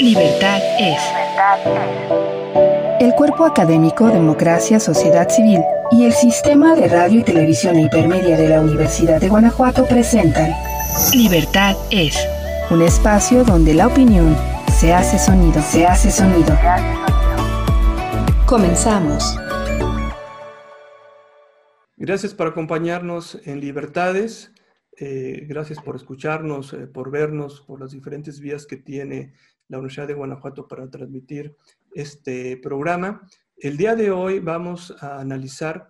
Libertad es. El cuerpo académico Democracia, Sociedad Civil y el sistema de radio y televisión hipermedia de la Universidad de Guanajuato presentan Libertad es. Un espacio donde la opinión se hace sonido, se hace sonido. Comenzamos. Gracias por acompañarnos en Libertades. Eh, gracias por escucharnos, eh, por vernos, por las diferentes vías que tiene la Universidad de Guanajuato para transmitir este programa. El día de hoy vamos a analizar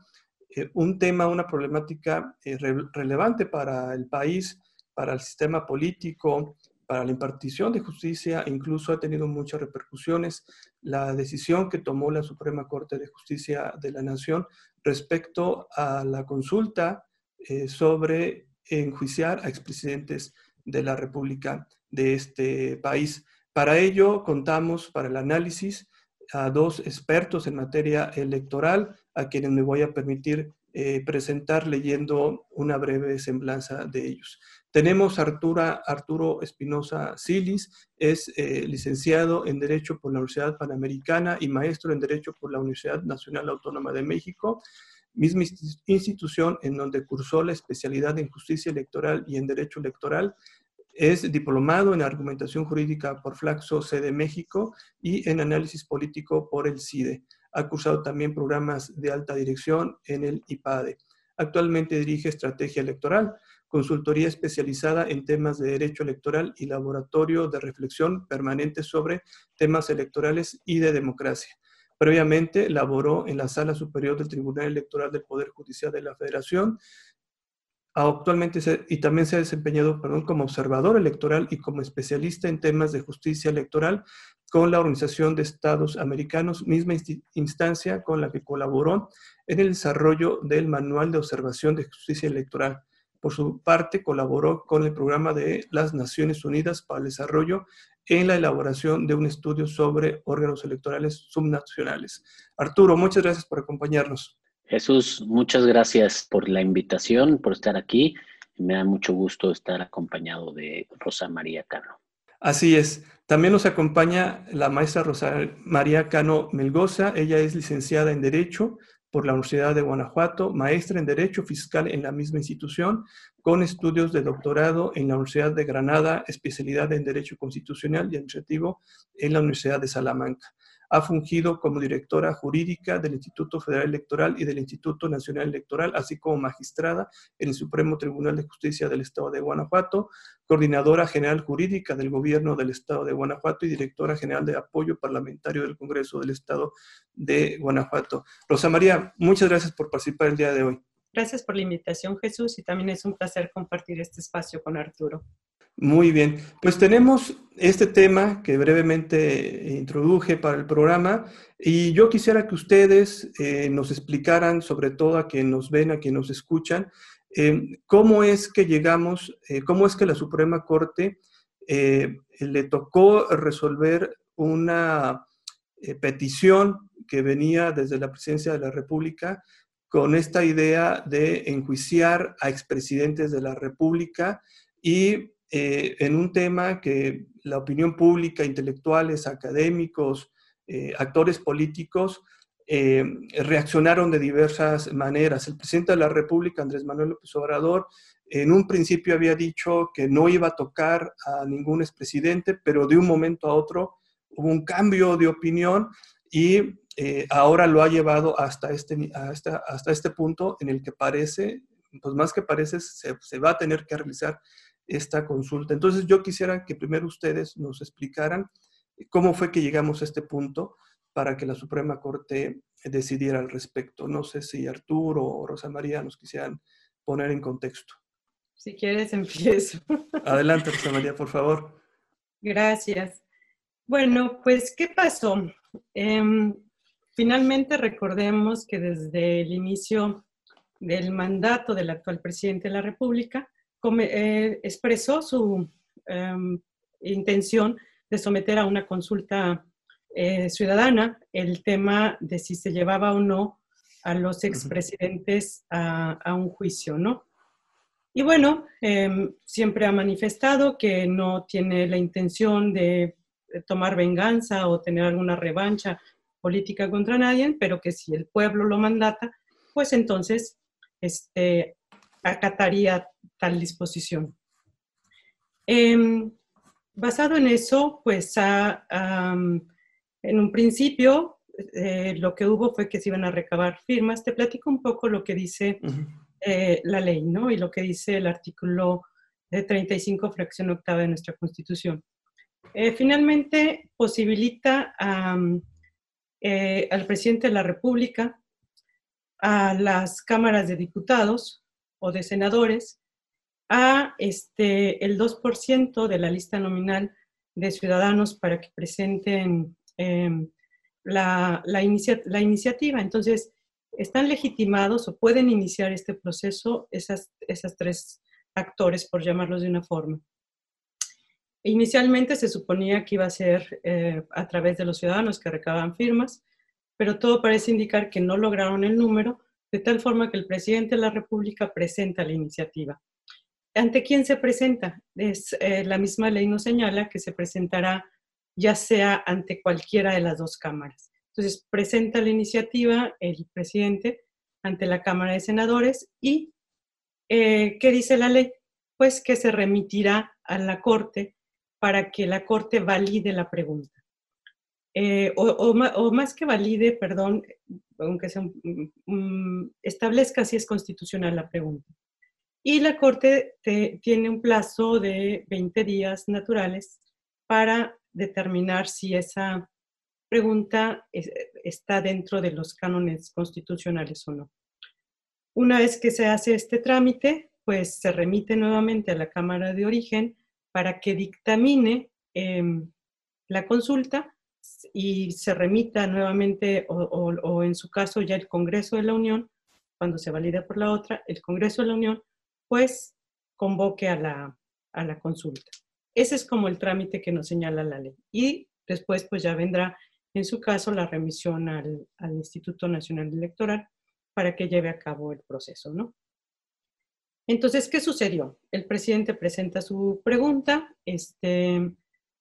eh, un tema, una problemática eh, relevante para el país, para el sistema político, para la impartición de justicia, incluso ha tenido muchas repercusiones la decisión que tomó la Suprema Corte de Justicia de la Nación respecto a la consulta eh, sobre enjuiciar a expresidentes de la República de este país. Para ello, contamos para el análisis a dos expertos en materia electoral, a quienes me voy a permitir eh, presentar leyendo una breve semblanza de ellos. Tenemos a Arturo Espinosa Silis, es eh, licenciado en Derecho por la Universidad Panamericana y maestro en Derecho por la Universidad Nacional Autónoma de México, misma institución en donde cursó la especialidad en Justicia Electoral y en Derecho Electoral es diplomado en argumentación jurídica por Flaxo de México y en análisis político por el CIDE. Ha cursado también programas de alta dirección en el IPADE. Actualmente dirige estrategia electoral, consultoría especializada en temas de derecho electoral y laboratorio de reflexión permanente sobre temas electorales y de democracia. Previamente laboró en la Sala Superior del Tribunal Electoral del Poder Judicial de la Federación, actualmente y también se ha desempeñado como observador electoral y como especialista en temas de justicia electoral con la Organización de Estados Americanos, misma instancia con la que colaboró en el desarrollo del Manual de Observación de Justicia Electoral. Por su parte, colaboró con el programa de las Naciones Unidas para el Desarrollo en la elaboración de un estudio sobre órganos electorales subnacionales. Arturo, muchas gracias por acompañarnos. Jesús, muchas gracias por la invitación, por estar aquí. Me da mucho gusto estar acompañado de Rosa María Cano. Así es. También nos acompaña la maestra Rosa María Cano Melgoza. Ella es licenciada en Derecho por la Universidad de Guanajuato, maestra en Derecho Fiscal en la misma institución, con estudios de doctorado en la Universidad de Granada, especialidad en Derecho Constitucional y Administrativo en la Universidad de Salamanca. Ha fungido como directora jurídica del Instituto Federal Electoral y del Instituto Nacional Electoral, así como magistrada en el Supremo Tribunal de Justicia del Estado de Guanajuato, coordinadora general jurídica del Gobierno del Estado de Guanajuato y directora general de apoyo parlamentario del Congreso del Estado de Guanajuato. Rosa María, muchas gracias por participar el día de hoy. Gracias por la invitación, Jesús, y también es un placer compartir este espacio con Arturo. Muy bien, pues tenemos este tema que brevemente introduje para el programa y yo quisiera que ustedes eh, nos explicaran, sobre todo a quienes nos ven, a quienes nos escuchan, eh, cómo es que llegamos, eh, cómo es que la Suprema Corte le tocó resolver una petición que venía desde la presidencia de la República con esta idea de enjuiciar a expresidentes de la República y eh, en un tema que la opinión pública, intelectuales, académicos, eh, actores políticos, eh, reaccionaron de diversas maneras. El presidente de la República, Andrés Manuel López Obrador, en un principio había dicho que no iba a tocar a ningún expresidente, pero de un momento a otro hubo un cambio de opinión y ahora lo ha llevado hasta este, hasta, hasta este punto en el que parece, pues más que parece, se, se va a tener que realizar esta consulta. Entonces yo quisiera que primero ustedes nos explicaran cómo fue que llegamos a este punto para que la Suprema Corte decidiera al respecto. No sé si Arturo o Rosa María nos quisieran poner en contexto. Si quieres, empiezo. Adelante, Rosa María, por favor. Gracias. Bueno, pues, ¿qué pasó? Em, finalmente recordemos que desde el inicio del mandato del actual presidente de la República, eh, expresó su em, intención de someter a una consulta eh, ciudadana el tema de si se llevaba o no a los expresidentes a, a un juicio, ¿no? Y bueno, em, siempre ha manifestado que no tiene la intención de tomar venganza o tener alguna revancha política contra nadie, pero que si el pueblo lo mandata, pues entonces este, acataría tal disposición. Em, basado en eso, pues en un principio eh, lo que hubo fue que se iban a recabar firmas. Te platico un poco lo que dice eh, la ley, ¿no? Y lo que dice el artículo de 35, fracción octava de nuestra Constitución. Eh, finalmente, posibilita al presidente de la República, a las cámaras de diputados o de senadores, a este, el 2% de la lista nominal de ciudadanos para que presenten em, la, la, la, iniciativa. Entonces, están legitimados o pueden iniciar este proceso esas, esas tres actores, por llamarlos de una forma. Inicialmente se suponía que iba a ser eh, a través de los ciudadanos que recaban firmas, pero todo parece indicar que no lograron el número, de tal forma que el presidente de la República presenta la iniciativa. ¿Ante quién se presenta? Es, eh, la misma ley nos señala que se presentará ya sea ante cualquiera de las dos cámaras. Entonces, presenta la iniciativa el presidente ante la Cámara de Senadores y eh, ¿qué dice la ley? Pues que se remitirá a la Corte para que la Corte valide la pregunta. Eh, o, más que valide, perdón, aunque sea, establezca si es constitucional la pregunta. Y la Corte tiene un plazo de 20 días naturales para determinar si esa pregunta está dentro de los cánones constitucionales o no. Una vez que se hace este trámite, pues se remite nuevamente a la Cámara de Origen para que dictamine em, la consulta y se remita nuevamente, o, en su caso ya el Congreso de la Unión, cuando se valida por la otra, el Congreso de la Unión, pues convoque a la, a la consulta. Ese es como el trámite que nos señala la ley. Y después, pues ya vendrá, en su caso, la remisión al, al Instituto Nacional Electoral para que lleve a cabo el proceso, ¿no? Entonces, ¿qué sucedió? El presidente presenta su pregunta, este,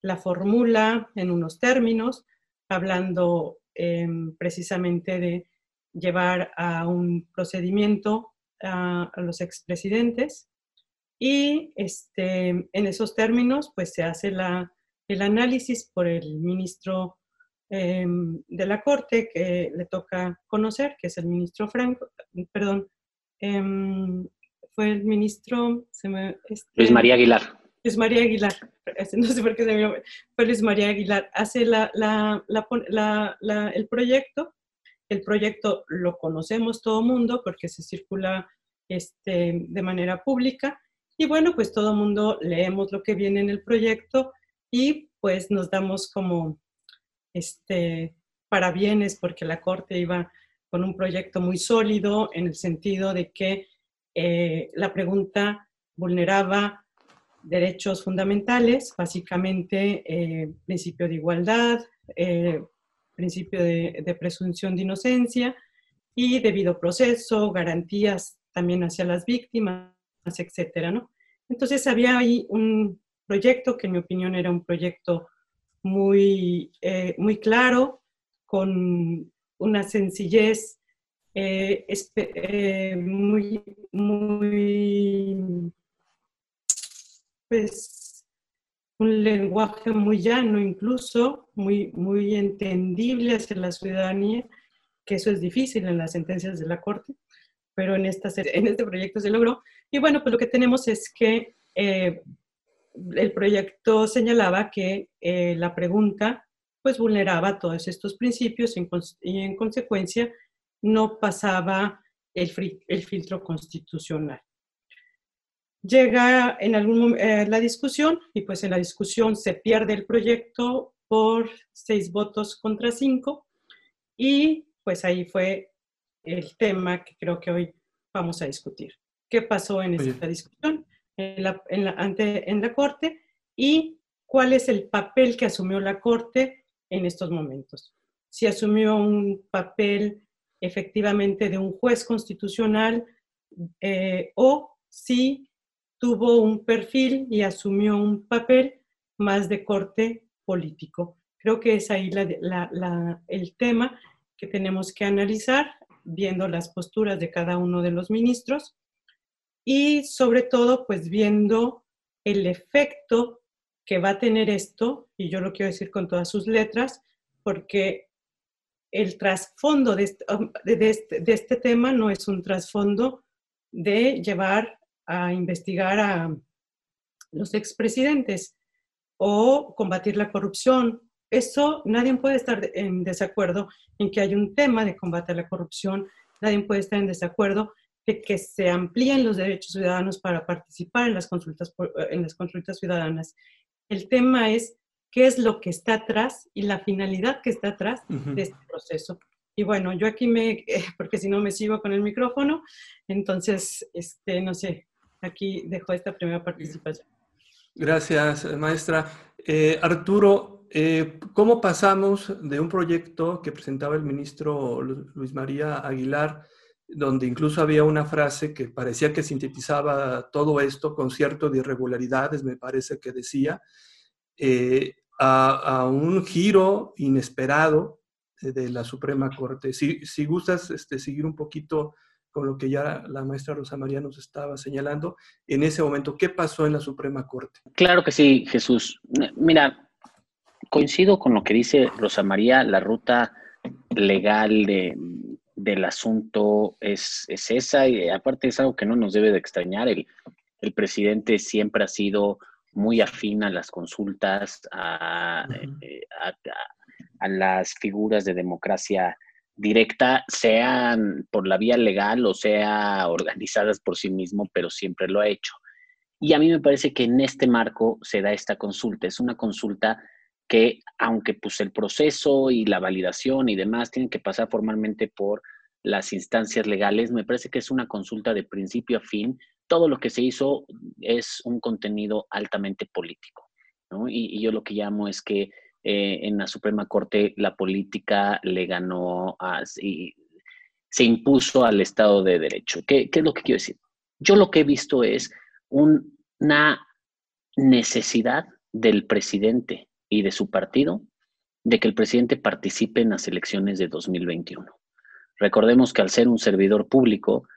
la formula en unos términos, hablando em, precisamente de llevar a un procedimiento a, los expresidentes y este, en esos términos pues se hace la, el análisis por el ministro em, de la Corte que le toca conocer, que es el ministro Franco, perdón, em, fue el ministro... Se me, este, Luis María Aguilar. Luis María Aguilar, no sé por qué se me fue Luis María Aguilar, hace la, la, la, el proyecto. El proyecto lo conocemos todo mundo porque se circula este, de manera pública. Y bueno, pues todo mundo leemos lo que viene en el proyecto y pues nos damos como este, parabienes porque la Corte iba con un proyecto muy sólido en el sentido de que eh, la pregunta vulneraba derechos fundamentales, básicamente eh, principio de igualdad, eh, principio de, presunción de inocencia y debido proceso, garantías también hacia las víctimas, etcétera, ¿no? Entonces había ahí un proyecto que en mi opinión era un proyecto muy, eh, muy claro, con una sencillez eh, eh, muy, muy, pues, un lenguaje muy llano incluso, muy, muy entendible hacia la ciudadanía, que eso es difícil en las sentencias de la Corte pero en, esta, en este proyecto se logró. Y bueno, pues lo que tenemos es que eh, el proyecto señalaba que eh, la pregunta pues vulneraba todos estos principios y en, consecuencia no pasaba el, el, filtro constitucional. Llega en algún momento eh, la discusión y pues en la discusión se pierde el proyecto por seis votos contra cinco y pues ahí fue el tema que creo que hoy vamos a discutir. ¿Qué pasó en esta discusión en la, ante, en la Corte y cuál es el papel que asumió la Corte en estos momentos? Si asumió un papel efectivamente de un juez constitucional eh, o si tuvo un perfil y asumió un papel más de corte político. Creo que es ahí el tema que tenemos que analizar, viendo las posturas de cada uno de los ministros y sobre todo, pues viendo el efecto que va a tener esto, y yo lo quiero decir con todas sus letras, porque el trasfondo de este, um, este, de este tema no es un trasfondo de llevar a investigar a los expresidentes o combatir la corrupción. Eso nadie puede estar en desacuerdo en que hay un tema de combate a la corrupción, nadie puede estar en desacuerdo de que se amplíen los derechos ciudadanos para participar en las consultas, en las consultas ciudadanas. El tema es qué es lo que está atrás y la finalidad que está atrás de este proceso. Y bueno, yo aquí me, porque si no me sigo con el micrófono, entonces, este, no sé, aquí dejo esta primera participación. Gracias, maestra. Eh, Arturo, eh, ¿cómo pasamos de un proyecto que presentaba el ministro Luis María Aguilar, donde incluso había una frase que parecía que sintetizaba todo esto, concierto de irregularidades, me parece que decía, eh, a, un giro inesperado de la Suprema Corte? Si, si gustas este, seguir un poquito con lo que ya la maestra Rosa María nos estaba señalando, en ese momento, ¿qué pasó en la Suprema Corte? Claro que sí, Jesús. Mira, coincido con lo que dice Rosa María, la ruta legal del asunto es, esa y aparte es algo que no nos debe de extrañar. El, presidente siempre ha sido muy afín a las consultas, a, eh, a las figuras de democracia directa, sean por la vía legal o sea organizadas por sí mismo, pero siempre lo ha hecho. Y a mí me parece que en este marco se da esta consulta. Es una consulta que, aunque pues el proceso y la validación y demás tienen que pasar formalmente por las instancias legales, me parece que es una consulta de principio a fin. Todo lo que se hizo es un contenido altamente político. y yo lo que llamo es que eh, en la Suprema Corte la política le ganó, a, se impuso al Estado de Derecho. ¿Qué, es lo que quiero decir? Yo lo que he visto es una necesidad del presidente y de su partido de que el presidente participe en las elecciones de 2021. Recordemos que al ser un servidor público,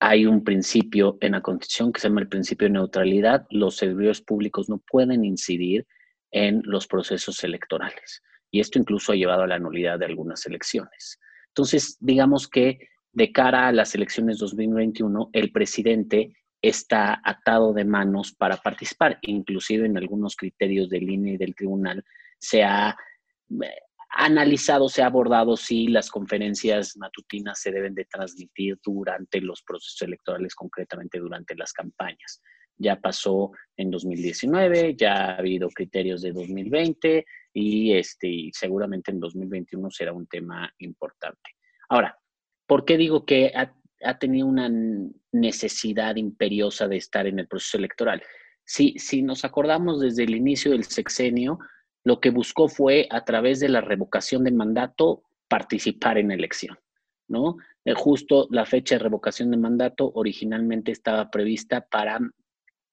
hay un principio en la Constitución que se llama el principio de neutralidad. Los servidores públicos no pueden incidir en los procesos electorales. Y esto incluso ha llevado a la nulidad de algunas elecciones. Entonces, digamos que de cara a las elecciones 2021, el presidente está atado de manos para participar, inclusive en algunos criterios del INE y del tribunal se ha eh, analizado, se ha abordado si las conferencias matutinas se deben de transmitir durante los procesos electorales, concretamente durante las campañas ya pasó en 2019, ya ha habido criterios de 2020 y este, seguramente en 2021 será un tema importante. Ahora, ¿por qué digo que ha, tenido una necesidad imperiosa de estar en el proceso electoral? Si, si nos acordamos desde el inicio del sexenio, lo que buscó fue, a través de la revocación de mandato, participar en elección, ¿no? Eh, justo la fecha de revocación de mandato originalmente estaba prevista para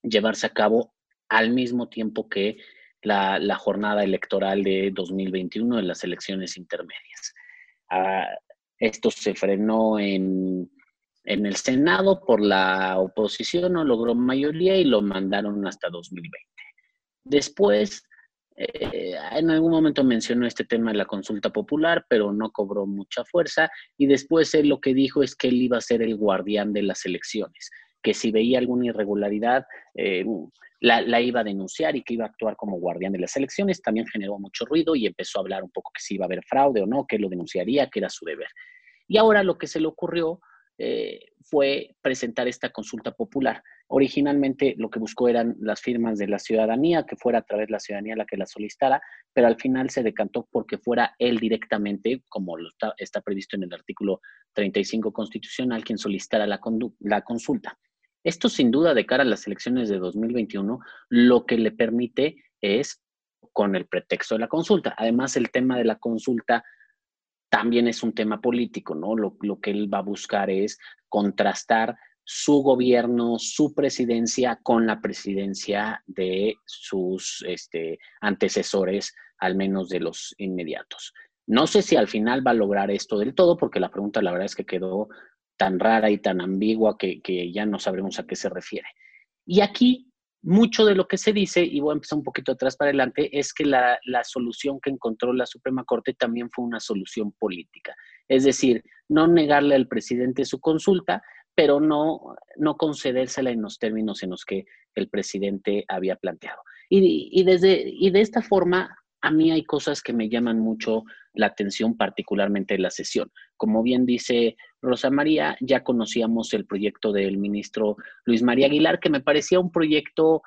llevarse a cabo al mismo tiempo que la, jornada electoral de 2021 en las elecciones intermedias. Ah, esto se frenó en, el Senado por la oposición, no logró mayoría y lo mandaron hasta 2020. Después, eh, en algún momento mencionó este tema de la consulta popular, pero no cobró mucha fuerza y después él lo que dijo es que él iba a ser el guardián de las elecciones que si veía alguna irregularidad eh, la, iba a denunciar y que iba a actuar como guardián de las elecciones. También generó mucho ruido y empezó a hablar un poco que si iba a haber fraude o no, que lo denunciaría, que era su deber. Y ahora lo que se le ocurrió eh, fue presentar esta consulta popular. Originalmente lo que buscó eran las firmas de la ciudadanía, que fuera a través de la ciudadanía la que la solicitara, pero al final se decantó porque fuera él directamente, como está, está, previsto en el artículo 35 constitucional, quien solicitara la, la consulta. Esto sin duda de cara a las elecciones de 2021, lo que le permite es con el pretexto de la consulta. Además, el tema de la consulta también es un tema político, ¿no? Lo, que él va a buscar es contrastar su gobierno, su presidencia con la presidencia de sus este, antecesores, al menos de los inmediatos. No sé si al final va a lograr esto del todo, porque la pregunta la verdad es que quedó tan rara y tan ambigua que, que ya no sabremos a qué se refiere. Y aquí mucho de lo que se dice, y voy a empezar un poquito atrás para adelante, es que la, solución que encontró la Suprema Corte también fue una solución política. Es decir, no negarle al presidente su consulta, pero no, no concedérsela en los términos en los que el presidente había planteado. Y, desde, y de esta forma, a mí hay cosas que me llaman mucho la atención, particularmente en la sesión. Como bien dice Rosa María, ya conocíamos el proyecto del ministro Luis María Aguilar, que me parecía un proyecto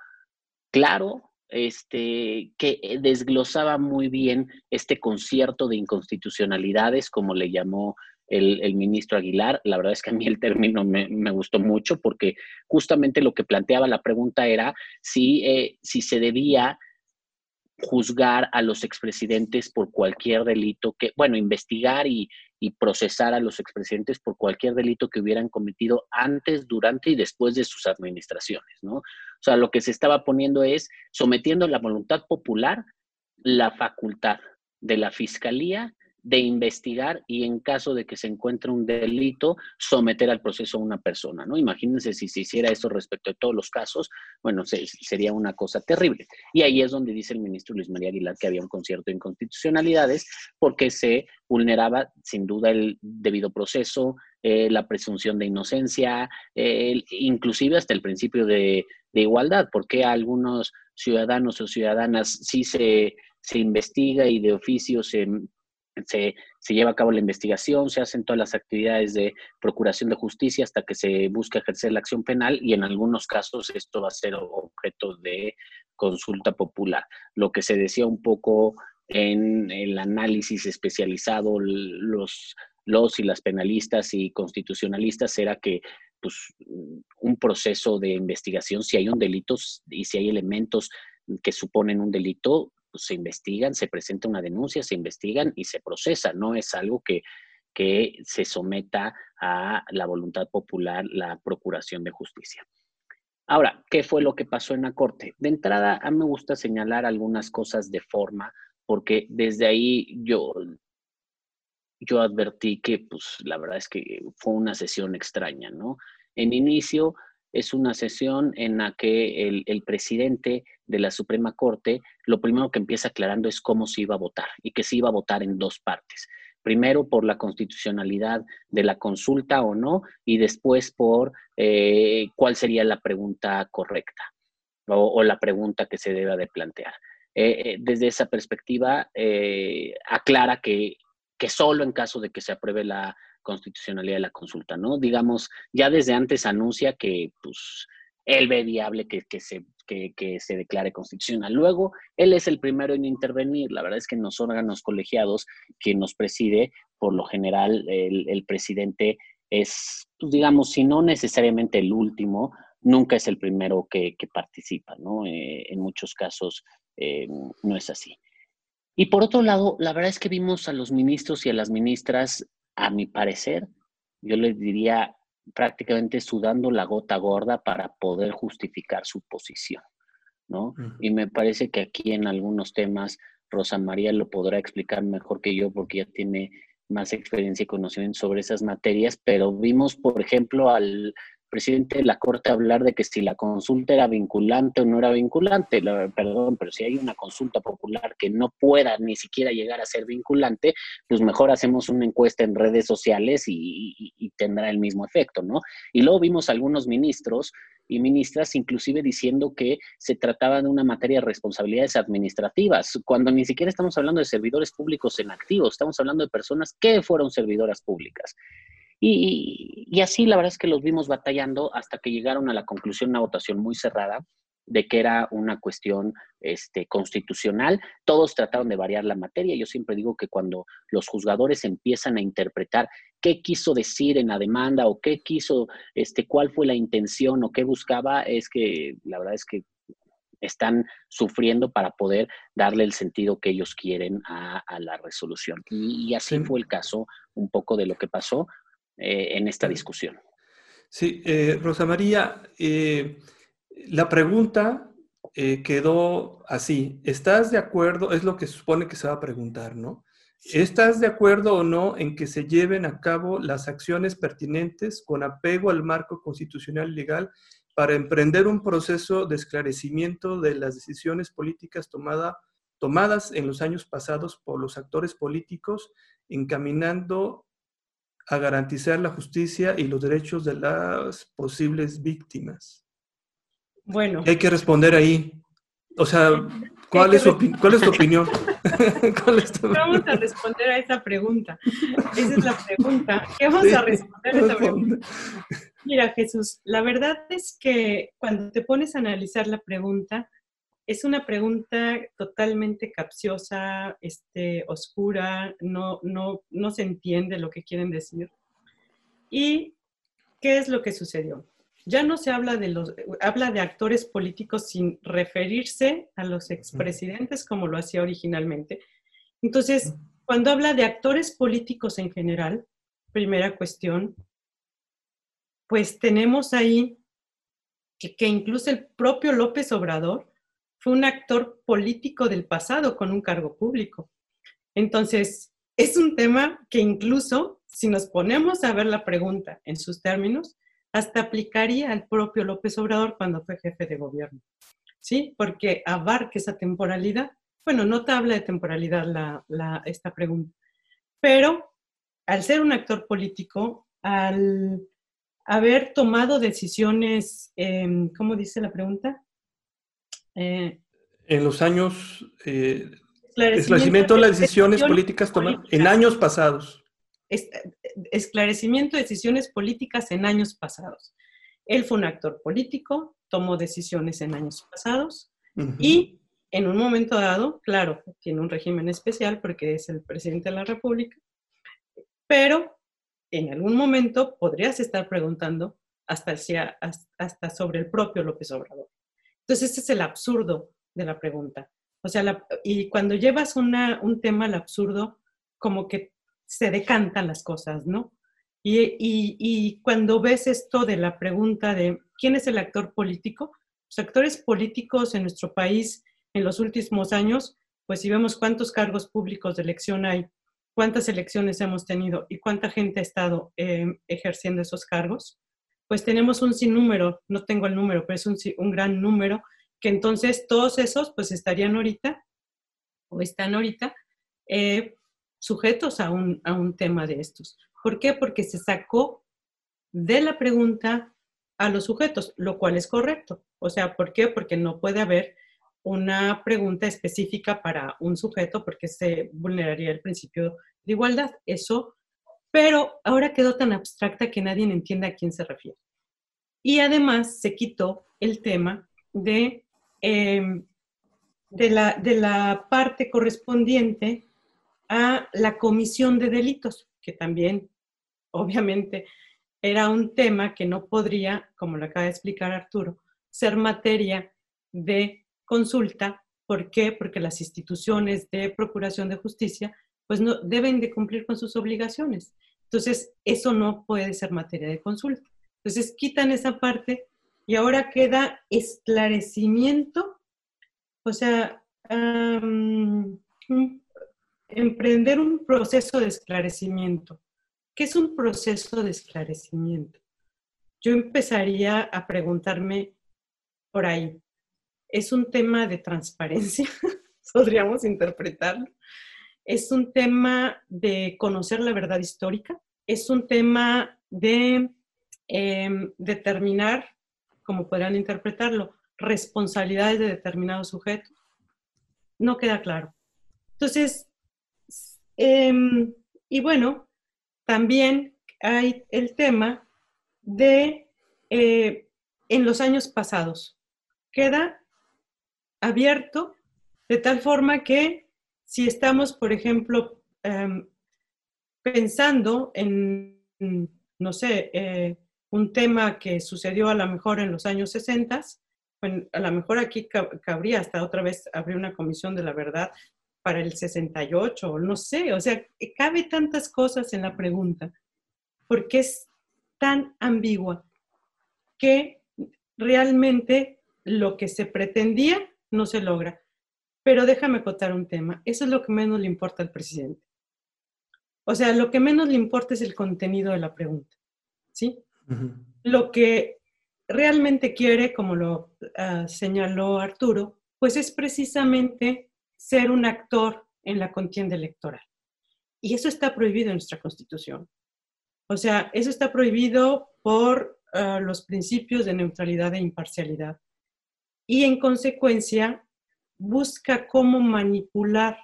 claro, este, que desglosaba muy bien este concierto de inconstitucionalidades, como le llamó el, ministro Aguilar. La verdad es que a mí el término me, gustó mucho porque justamente lo que planteaba la pregunta era si, eh, si se debía juzgar a los expresidentes por cualquier delito que, bueno, investigar y, procesar a los expresidentes por cualquier delito que hubieran cometido antes, durante y después de sus administraciones, ¿no? O sea, lo que se estaba poniendo es sometiendo a la voluntad popular la facultad de la fiscalía de investigar y en caso de que se encuentre un delito, someter al proceso a una persona, ¿no? Imagínense si se hiciera eso respecto a todos los casos, bueno, sería una cosa terrible. Y ahí es donde dice el ministro Luis María Aguilar que había un concierto de inconstitucionalidades porque se vulneraba sin duda el debido proceso, eh, la presunción de inocencia, inclusive hasta el principio de, igualdad, porque algunos ciudadanos o ciudadanas sí se, se investiga y de oficio se se, lleva a cabo la investigación, se hacen todas las actividades de procuración de justicia hasta que se busca ejercer la acción penal y en algunos casos esto va a ser objeto de consulta popular. Lo que se decía un poco en el análisis especializado, los, los y las penalistas y constitucionalistas era que pues, un proceso de investigación, si hay un delito y si hay elementos que suponen un delito, se investigan, se presenta una denuncia, se investigan y se procesa. No es algo que, que se someta a la voluntad popular, la procuración de justicia. Ahora, ¿qué fue lo que pasó en la Corte? De entrada, a mí me gusta señalar algunas cosas de forma, porque desde ahí yo, yo advertí que, pues, la verdad es que fue una sesión extraña, ¿no? En inicio, es una sesión en la que el, presidente de la Suprema Corte lo primero que empieza aclarando es cómo se iba a votar y que se iba a votar en dos partes. Primero por la constitucionalidad de la consulta o no y después por eh, cuál sería la pregunta correcta o, la pregunta que se deba de plantear. Eh, eh, desde esa perspectiva, aclara que, que solo en caso de que se apruebe la constitucionalidad de la consulta, ¿no? Digamos, ya desde antes anuncia que, pues, él ve viable que, se, que, se declare constitucional. Luego, él es el primero en intervenir. La verdad es que en los órganos colegiados que nos preside, por lo general, el, presidente es, pues, digamos, si no necesariamente el último, nunca es el primero que, participa, ¿no? Eh, en muchos casos eh, no es así. Y por otro lado, la verdad es que vimos a los ministros y a las ministras a mi parecer, yo les diría prácticamente sudando la gota gorda para poder justificar su posición, ¿no? Y me parece que aquí en algunos temas Rosa María lo podrá explicar mejor que yo porque ya tiene más experiencia y conocimiento sobre esas materias, pero vimos, por ejemplo, al presidente de la Corte hablar de que si la consulta era vinculante o no era vinculante, perdón, pero si hay una consulta popular que no pueda ni siquiera llegar a ser vinculante, pues mejor hacemos una encuesta en redes sociales y, tendrá el mismo efecto, ¿no? Y luego vimos algunos ministros y ministras inclusive diciendo que se trataba de una materia de responsabilidades administrativas, cuando ni siquiera estamos hablando de servidores públicos en activo, estamos hablando de personas que fueron servidoras públicas. Y, así la verdad es que los vimos batallando hasta que llegaron a la conclusión, una votación muy cerrada, de que era una cuestión este, constitucional. Todos trataron de variar la materia. Yo siempre digo que cuando los juzgadores empiezan a interpretar qué quiso decir en la demanda o qué quiso, este, cuál fue la intención o qué buscaba, es que la verdad es que están sufriendo para poder darle el sentido que ellos quieren a, la resolución. Y, así fue el caso un poco de lo que pasó. Eh, en esta discusión. Sí, eh, Rosa María, eh, la pregunta quedó así. ¿Estás de acuerdo? Es lo que se supone que se va a preguntar, ¿no? ¿Estás de acuerdo o no en que se lleven a cabo las acciones pertinentes con apego al marco constitucional y legal para emprender un proceso de esclarecimiento de las decisiones políticas tomadas en los años pasados por los actores políticos, encaminando a garantizar la justicia y los derechos de las posibles víctimas? Bueno. hay que responder ahí? O sea, ¿cuál es, ¿cuál es tu opinión? Vamos a responder a esa pregunta. Esa es la pregunta. ¿Qué vamos a responder a esa pregunta? Mira, Jesús, la verdad es que cuando te pones a analizar la pregunta, es una pregunta totalmente capciosa, este, oscura, no, no, no se entiende lo que quieren decir. ¿Y qué es lo que sucedió? Ya no se habla de los, habla de actores políticos sin referirse a los expresidentes como lo hacía originalmente. Entonces, cuando habla de actores políticos en general, primera cuestión, pues tenemos ahí que, que, incluso el propio López Obrador fue un actor político del pasado con un cargo público. Entonces, es un tema que incluso si nos ponemos a ver la pregunta en sus términos, hasta aplicaría al propio López Obrador cuando fue jefe de gobierno, ¿sí? Porque abarca esa temporalidad. Bueno, no te habla de temporalidad la, esta pregunta, pero al ser un actor político, al haber tomado decisiones, eh, ¿cómo dice la pregunta? Eh, en los años, eh, esclarecimiento de las decisiones políticas tomadas en años pasados esclarecimiento de decisiones políticas en años pasados. Él fue un actor político, tomó decisiones en años pasados y en un momento dado, claro, tiene un régimen especial porque es el presidente de la República, pero en algún momento podrías estar preguntando hasta, hasta sobre el propio López Obrador. Entonces, ese es el absurdo de la pregunta. O sea, y cuando llevas un tema al absurdo, como que se decantan las cosas, ¿no? Y, cuando ves esto de la pregunta de quién es el actor político, los actores políticos en nuestro país en los últimos años, pues si vemos cuántos cargos públicos de elección hay, cuántas elecciones hemos tenido y cuánta gente ha estado em, ejerciendo esos cargos, pues tenemos un sinnúmero, no tengo el número, pero es un, gran número, que entonces todos esos pues estarían ahorita, o están ahorita, eh, sujetos a un, a un tema de estos. ¿Por qué? Porque se sacó de la pregunta a los sujetos, lo cual es correcto. O sea, ¿por qué? Porque no puede haber una pregunta específica para un sujeto porque se vulneraría el principio de igualdad. Eso, pero ahora quedó tan abstracta que nadie entiende a quién se refiere. Y además se quitó el tema de, em, de, la, de la parte correspondiente a la comisión de delitos, que también, obviamente, era un tema que no podría, como lo acaba de explicar Arturo, ser materia de consulta. ¿Por qué? Porque las instituciones de procuración de justicia pues no deben de cumplir con sus obligaciones. Entonces, eso no puede ser materia de consulta. Entonces, quitan esa parte y ahora queda esclarecimiento, o sea, emprender un proceso de esclarecimiento. ¿Qué es un proceso de esclarecimiento? Yo empezaría a preguntarme por ahí. ¿Es un tema de transparencia? Podríamos interpretarlo. ¿Es un tema de conocer la verdad histórica? ¿Es un tema de em, determinar, como podrán interpretarlo, responsabilidades de determinados sujetos? No queda claro. Entonces, Em, y bueno, también hay el tema de eh, en los años pasados. Queda abierto de tal forma que si estamos, por ejemplo, em, pensando en, no sé, eh, un tema que sucedió a lo mejor en los años 60, a lo mejor aquí cabría hasta otra vez abrir una comisión de la verdad para el 68, no sé, o sea, cabe tantas cosas en la pregunta, porque es tan ambigua que realmente lo que se pretendía no se logra. Pero déjame contar un tema. Eso es lo que menos le importa al presidente. O sea, lo que menos le importa es el contenido de la pregunta. ¿Sí? Lo que realmente quiere, como lo ah, señaló Arturo, pues es precisamente ser un actor en la contienda electoral. Y eso está prohibido en nuestra Constitución. O sea, eso está prohibido por ah, los principios de neutralidad e imparcialidad. Y en consecuencia, busca cómo manipular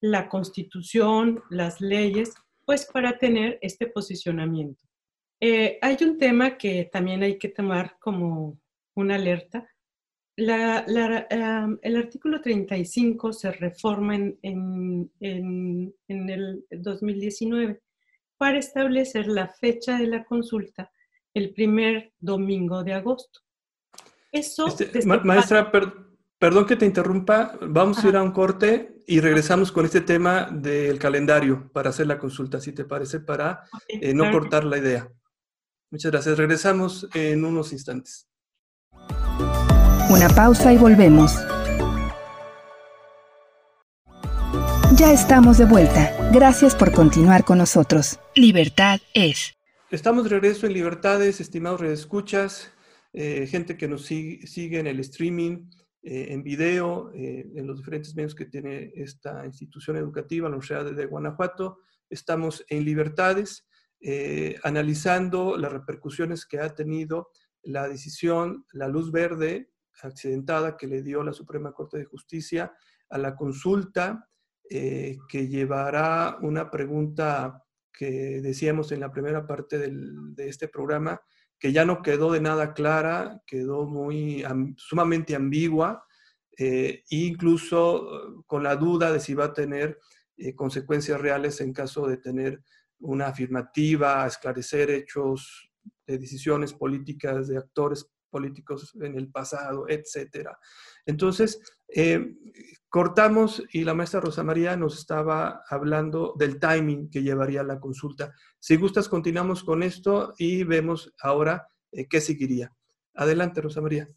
la Constitución, las leyes, pues para tener este posicionamiento. Eh, hay un tema que también hay que tomar como una alerta. el artículo 35 se reforma en, en, en, el 2019 para establecer la fecha de la consulta el primer domingo de agosto. Eso este, maestra, perdón que te interrumpa, vamos a ir a un corte y regresamos con este tema del calendario para hacer la consulta, si te parece, para eh, no cortar la idea. Muchas gracias. Regresamos en unos instantes. Una pausa y volvemos. Ya estamos de vuelta. Gracias por continuar con nosotros. Libertad es. Estamos de regreso en Libertades, estimados redescuchas, eh, gente que nos sigue, en el streaming, eh, en video, eh, en los diferentes medios que tiene esta institución educativa, la Universidad de Guanajuato. Estamos en Libertades. Eh, analizando las repercusiones que ha tenido la decisión, la luz verde accidentada que le dio la Suprema Corte de Justicia a la consulta eh, que llevará una pregunta que decíamos en la primera parte de este programa, que ya no quedó de nada clara, quedó muy sumamente ambigua, eh, incluso con la duda de si va a tener consecuencias reales en caso de tener una afirmativa, esclarecer hechos de decisiones políticas de actores políticos en el pasado, etc. Entonces, eh, cortamos y la maestra Rosa María nos estaba hablando del timing que llevaría la consulta. Si gustas, continuamos con esto y vemos ahora eh, qué seguiría. Adelante, Rosa María.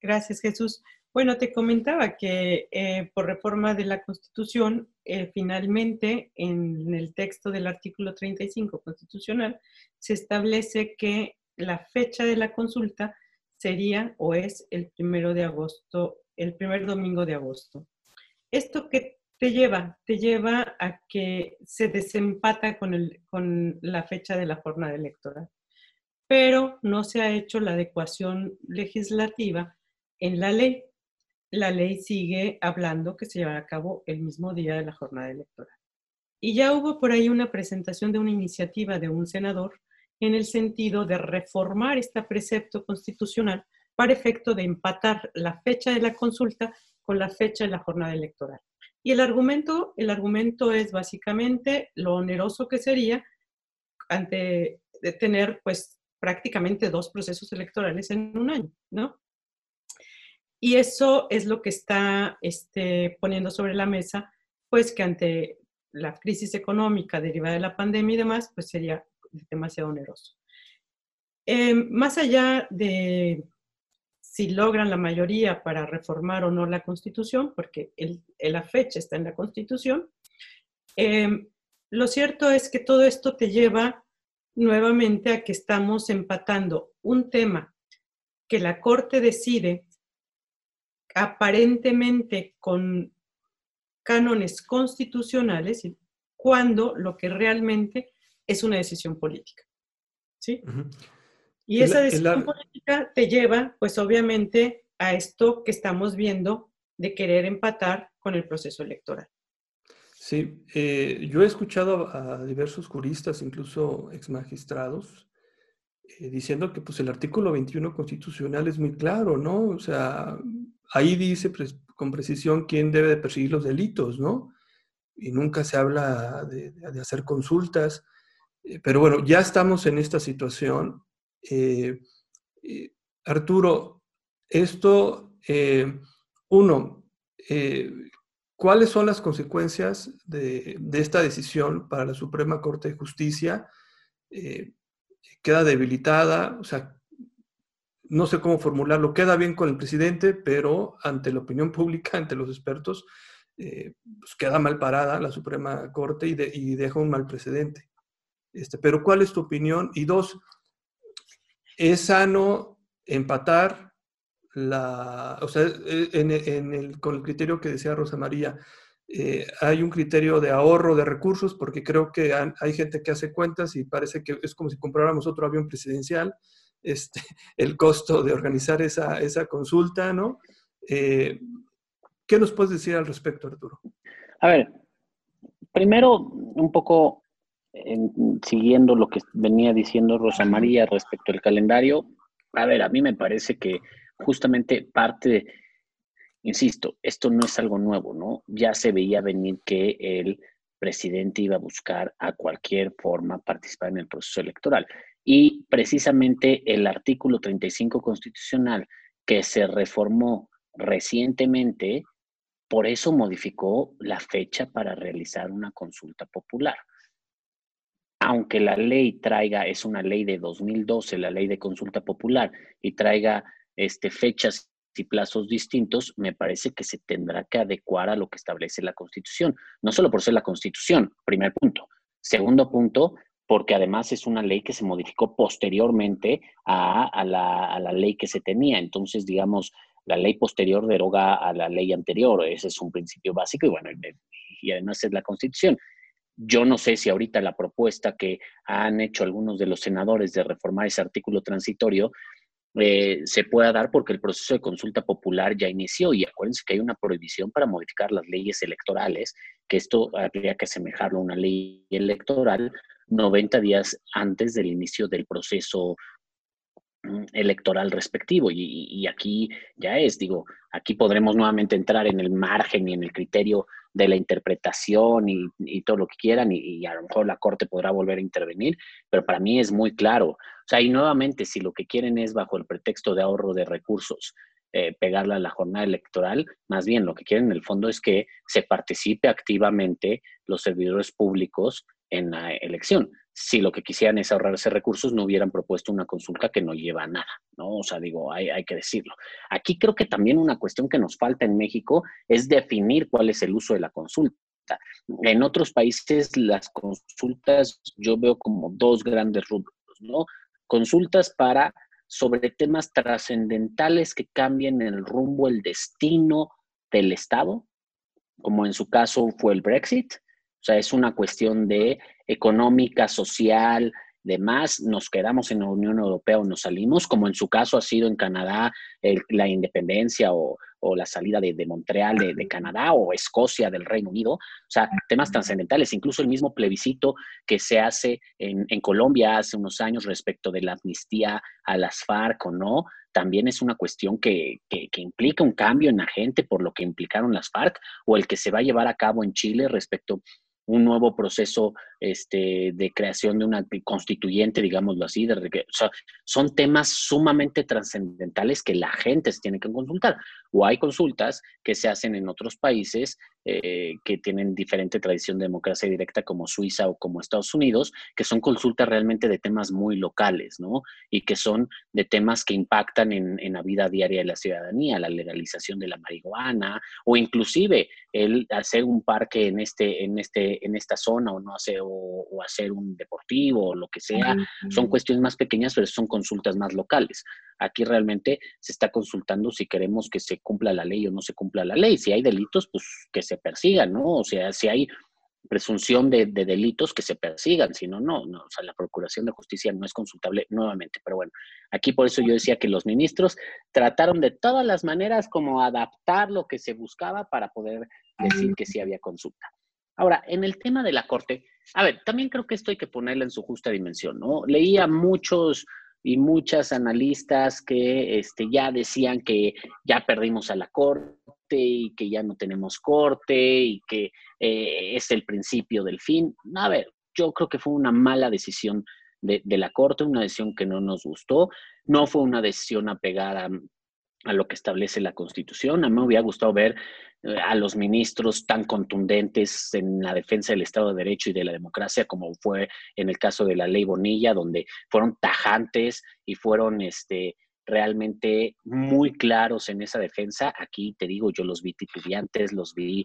Gracias, Jesús. Bueno, te comentaba que eh, por reforma de la Constitución, eh, finalmente en el texto del artículo 35 constitucional se establece que la fecha de la consulta sería o es el primero de agosto, el primer domingo de agosto. ¿Esto qué te lleva? Te lleva a que se desempata con, con la fecha de la jornada electoral, pero no se ha hecho la adecuación legislativa en la ley la ley sigue hablando que se llevará a cabo el mismo día de la jornada electoral. Y ya hubo por ahí una presentación de una iniciativa de un senador en el sentido de reformar este precepto constitucional para efecto de empatar la fecha de la consulta con la fecha de la jornada electoral. Y el argumento, el argumento es básicamente lo oneroso que sería ante de tener pues prácticamente dos procesos electorales en un año, ¿no? Y eso es lo que está este, poniendo sobre la mesa, pues que ante la crisis económica derivada de la pandemia y demás, pues sería demasiado oneroso. Em, más allá de si logran la mayoría para reformar o no la Constitución, porque la fecha está en la Constitución, em, lo cierto es que todo esto te lleva nuevamente a que estamos empatando un tema que la Corte decide aparentemente con cánones constitucionales cuando lo que realmente es una decisión política. ¿Sí? Y esa decisión política te lleva, pues obviamente, a esto que estamos viendo de querer empatar con el proceso electoral. Sí, eh, yo he escuchado a diversos juristas, incluso exmagistrados, eh, diciendo que pues el artículo 21 constitucional es muy claro, ¿no? O sea, ahí dice con precisión quién debe de perseguir los delitos, ¿no? Y nunca se habla de, hacer consultas. Eh, pero bueno, ya estamos en esta situación. Eh, Arturo, esto, uno, ¿cuáles son las consecuencias de, esta decisión para la Suprema Corte de Justicia? queda debilitada, o sea, no sé cómo formularlo, queda bien con el presidente, pero ante la opinión pública, ante los expertos, eh, pues queda mal parada la Suprema Corte y, y, deja un mal precedente. Este, pero ¿cuál es tu opinión? Y dos, ¿es sano empatar la, o sea, e, con el criterio que decía Rosa María, eh, hay un criterio de ahorro de recursos porque creo que hay gente que hace cuentas y parece que es como si compráramos otro avión presidencial, este, el costo de organizar esa, esa consulta, ¿no? Eh, ¿Qué nos puedes decir al respecto, Arturo? A ver, primero un poco siguiendo lo que venía diciendo Rosa María respecto al calendario, a ver, a mí me parece que justamente parte de, insisto, esto no es algo nuevo, ¿no? Ya se veía venir que el presidente iba a buscar a cualquier forma participar en el proceso electoral. Y precisamente el artículo 35 constitucional que se reformó recientemente, por eso modificó la fecha para realizar una consulta popular. Aunque la ley traiga, es una ley de 2012, la ley de consulta popular, y traiga este, fechas y plazos distintos, me parece que se tendrá que adecuar a lo que establece la Constitución. No solo por ser la Constitución, primer punto. Segundo punto, porque además es una ley que se modificó posteriormente a, la, ley que se tenía. Entonces, digamos, la ley posterior deroga a la ley anterior. Ese es un principio básico y bueno, y además es la Constitución. Yo no sé si ahorita la propuesta que han hecho algunos de los senadores de reformar ese artículo transitorio eh, se pueda dar porque el proceso de consulta popular ya inició y acuérdense que hay una prohibición para modificar las leyes electorales, que esto habría que asemejarlo a una ley electoral 90 días antes del inicio del proceso electoral respectivo. Y, aquí ya es, digo, aquí podremos nuevamente entrar en el margen y en el criterio de la interpretación y, todo lo que quieran, y, a lo mejor la Corte podrá volver a intervenir, pero para mí es muy claro. O sea, y nuevamente, si lo que quieren es bajo el pretexto de ahorro de recursos, eh, pegarla a la jornada electoral, más bien lo que quieren en el fondo es que se participe activamente los servidores públicos en la elección. Si lo que quisieran es ahorrarse recursos, no hubieran propuesto una consulta que no lleva a nada, ¿no? O sea, digo, hay, hay que decirlo. Aquí creo que también una cuestión que nos falta en México es definir cuál es el uso de la consulta. En otros países las consultas yo veo como dos grandes rubros, ¿no? Consultas para sobre temas trascendentales que cambien el rumbo, el destino del Estado, como en su caso fue el Brexit, o sea, es una cuestión de económica, social, demás, nos quedamos en la Unión Europea o nos salimos, como en su caso ha sido en Canadá la independencia o, la salida de, Montreal de, Canadá o Escocia del Reino Unido. O sea, temas trascendentales, incluso el mismo plebiscito que se hace en, Colombia hace unos años respecto de la amnistía a las FARC o no, también es una cuestión que, que, implica un cambio en la gente por lo que implicaron las FARC o el que se va a llevar a cabo en Chile respecto un nuevo proceso este, de creación de una constituyente, digámoslo así. De, o sea, son temas sumamente trascendentales que la gente se tiene que consultar. O hay consultas que se hacen en otros países eh, que tienen diferente tradición de democracia directa como Suiza o como Estados Unidos, que son consultas realmente de temas muy locales, ¿no? Y que son de temas que impactan en, la vida diaria de la ciudadanía, la legalización de la marihuana o inclusive el hacer un parque en, este, en, este, en esta zona o no hacer, o, hacer un deportivo o lo que sea. Son cuestiones más pequeñas, pero son consultas más locales. Aquí realmente se está consultando si queremos que se cumpla la ley o no se cumpla la ley. Si hay delitos, pues que se persigan, ¿no? O sea, si hay presunción de, delitos que se persigan, si no, no, o sea, la Procuración de Justicia no es consultable nuevamente, pero bueno, aquí por eso yo decía que los ministros trataron de todas las maneras como adaptar lo que se buscaba para poder decir que sí había consulta. Ahora, en el tema de la Corte, a ver, también creo que esto hay que ponerlo en su justa dimensión, ¿no? Leía muchos y muchas analistas que este, ya decían que ya perdimos a la Corte y que ya no tenemos Corte y que eh, es el principio del fin. A ver, yo creo que fue una mala decisión de, de, la Corte, una decisión que no nos gustó, no fue una decisión apegada a lo que establece la Constitución. A mí me hubiera gustado ver eh, a los ministros tan contundentes en la defensa del Estado de Derecho y de la democracia, como fue en el caso de la ley Bonilla, donde fueron tajantes y fueron este, realmente muy claros en esa defensa. Aquí te digo, yo los vi titubeantes, los vi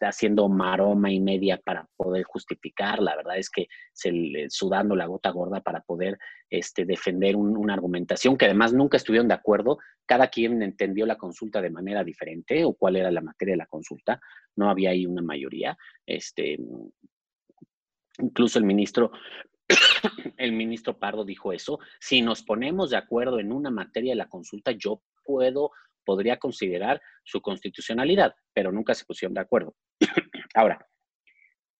haciendo maroma y media para poder justificar. La verdad es que se sudando la gota gorda para poder este, defender una argumentación que además nunca estuvieron de acuerdo. Cada quien entendió la consulta de manera diferente o cuál era la materia de la consulta. No había ahí una mayoría. Este, incluso el ministro el ministro Pardo dijo eso, si nos ponemos de acuerdo en una materia de la consulta, yo puedo, podría considerar su constitucionalidad, pero nunca se pusieron de acuerdo. Ahora,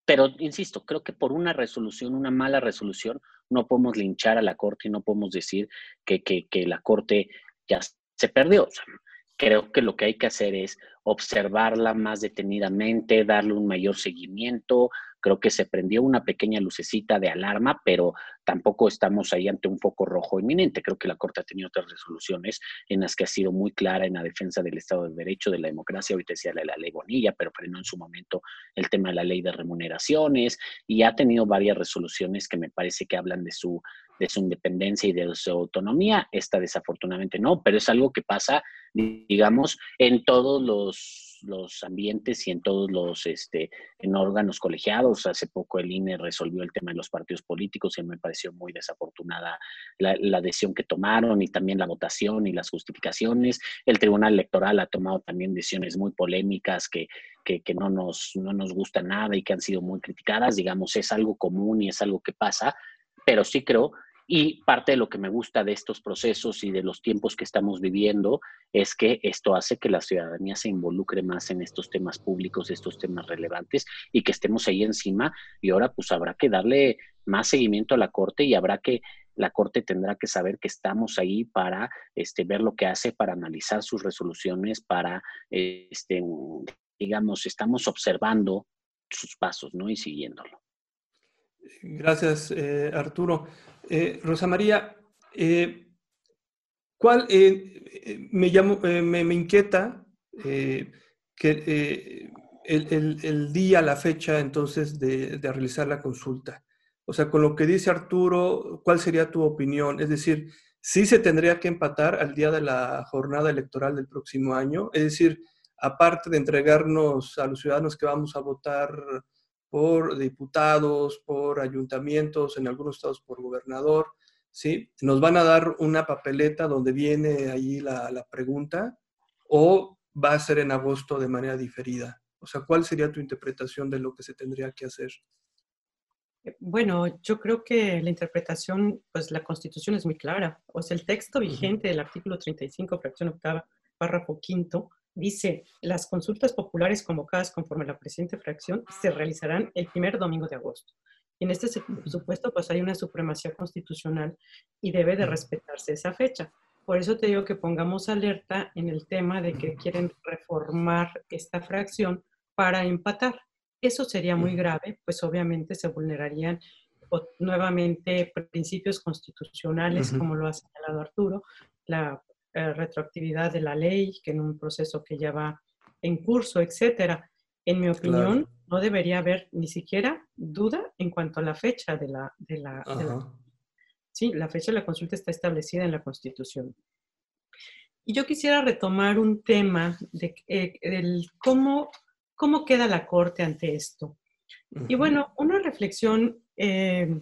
pero insisto, creo que por una resolución, una mala resolución, no podemos linchar a la Corte y no podemos decir que, la Corte ya se perdió. creo que lo que hay que hacer es observarla más detenidamente, darle un mayor seguimiento, Creo que se prendió una pequeña lucecita de alarma, pero tampoco estamos ahí ante un foco rojo inminente. Creo que la Corte ha tenido otras resoluciones en las que ha sido muy clara en la defensa del Estado de Derecho, de la democracia. Ahorita decía la, la ley Bonilla, pero frenó en su momento el tema de la ley de remuneraciones y ha tenido varias resoluciones que me parece que hablan de su de su independencia y de su autonomía. Esta desafortunadamente no, pero es algo que pasa, digamos, en todos los, ambientes y en todos los este, en órganos colegiados. Hace poco el INE resolvió el tema de los partidos políticos y me pareció muy desafortunada la, la decisión que tomaron y también la votación y las justificaciones. El Tribunal Electoral ha tomado también decisiones muy polémicas que, que, que, no, nos, no nos gusta nada y que han sido muy criticadas. Digamos, es algo común y es algo que pasa, pero sí creo y parte de lo que me gusta de estos procesos y de los tiempos que estamos viviendo es que esto hace que la ciudadanía se involucre más en estos temas públicos, estos temas relevantes y que estemos ahí encima. Y ahora pues habrá que darle más seguimiento a la Corte y habrá que, la Corte tendrá que saber que estamos ahí para este, ver lo que hace, para analizar sus resoluciones, para, este, digamos, estamos observando sus pasos, ¿no? Y siguiéndolo. Gracias, eh, Arturo. Eh, Rosa María, eh, ¿cuál me, llamo, me, inquieta que el, día, la fecha entonces de, realizar la consulta? O sea, con lo que dice Arturo, ¿cuál sería tu opinión? Es decir, ¿sí se tendría que empatar al día de la jornada electoral del próximo año? Es decir, aparte de entregarnos a los ciudadanos que vamos a votar por diputados, por ayuntamientos, en algunos estados por gobernador, ¿sí? Nos van a dar una papeleta donde viene ahí la, la pregunta o va a ser en agosto de manera diferida. O sea, ¿cuál sería tu interpretación de lo que se tendría que hacer? Bueno, yo creo que la interpretación, pues la constitución es muy clara. O sea, el texto vigente del artículo 35, fracción octava, párrafo quinto, dice, las consultas populares convocadas conforme la presente fracción se realizarán el primer domingo de agosto. En este supuesto, pues hay una supremacía constitucional y debe de respetarse esa fecha. Por eso te digo que pongamos alerta en el tema de que quieren reformar esta fracción para empatar. Eso sería muy grave, pues obviamente se vulnerarían nuevamente principios constitucionales, como lo ha señalado Arturo, la eh, retroactividad de la ley, que en un proceso que ya va en curso, etcétera. En mi opinión, no debería haber ni siquiera duda en cuanto a la fecha de la, de la, Sí, la fecha de la consulta está establecida en la Constitución. Y yo quisiera retomar un tema de eh, cómo, cómo queda la Corte ante esto. Y bueno, una reflexión eh,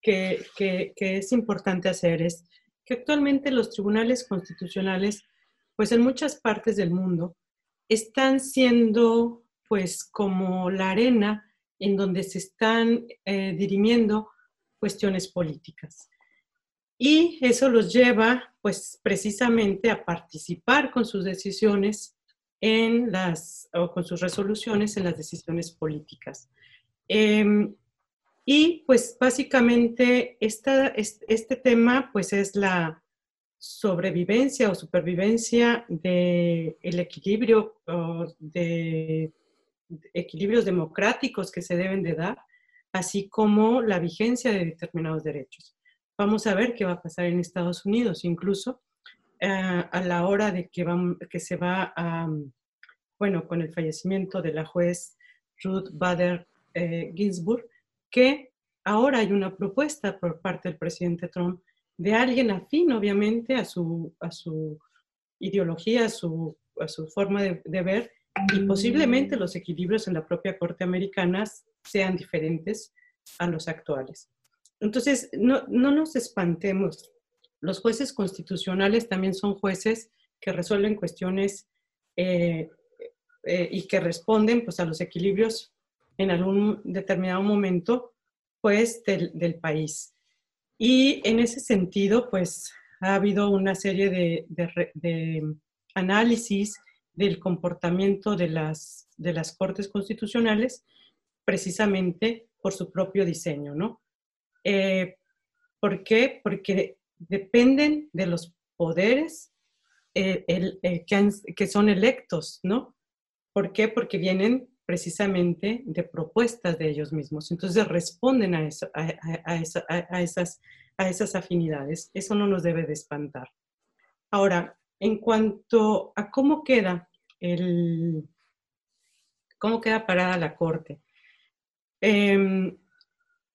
que, que, que, es importante hacer es que actualmente los tribunales constitucionales, pues en muchas partes del mundo, están siendo pues como la arena en donde se están eh, dirimiendo cuestiones políticas. Y eso los lleva pues precisamente a participar con sus decisiones en las, o con sus resoluciones en las decisiones políticas. Em, y pues básicamente esta, este tema pues es la sobrevivencia o supervivencia del el equilibrio de, equilibrios democráticos que se deben de dar, así como la vigencia de determinados derechos. Vamos a ver qué va a pasar en Estados Unidos, incluso eh, a la hora de que, que se va a, bueno, con el fallecimiento de la juez Ruth Bader eh, Ginsburg, que ahora hay una propuesta por parte del presidente Trump de alguien afín, obviamente, a su, a su ideología, a su, a su forma de, de ver, y posiblemente los equilibrios en la propia Corte Americana sean diferentes a los actuales. Entonces, no, no nos espantemos. Los jueces constitucionales también son jueces que resuelven cuestiones eh, eh, y que responden pues, a los equilibrios en algún determinado momento pues, del, del, país. Y en ese sentido, pues ha habido una serie de, de, de análisis del comportamiento de las, de las cortes constitucionales precisamente por su propio diseño, ¿no? Eh, ¿Por qué? Porque dependen de los poderes eh, el, eh, que, que, son electos, ¿no? ¿Por qué? Porque vienen precisamente de propuestas de ellos mismos. Entonces responden a, eso, a, esas, afinidades. Eso no nos debe de espantar. Ahora, en cuanto a cómo queda el, cómo queda parada la Corte. Eh,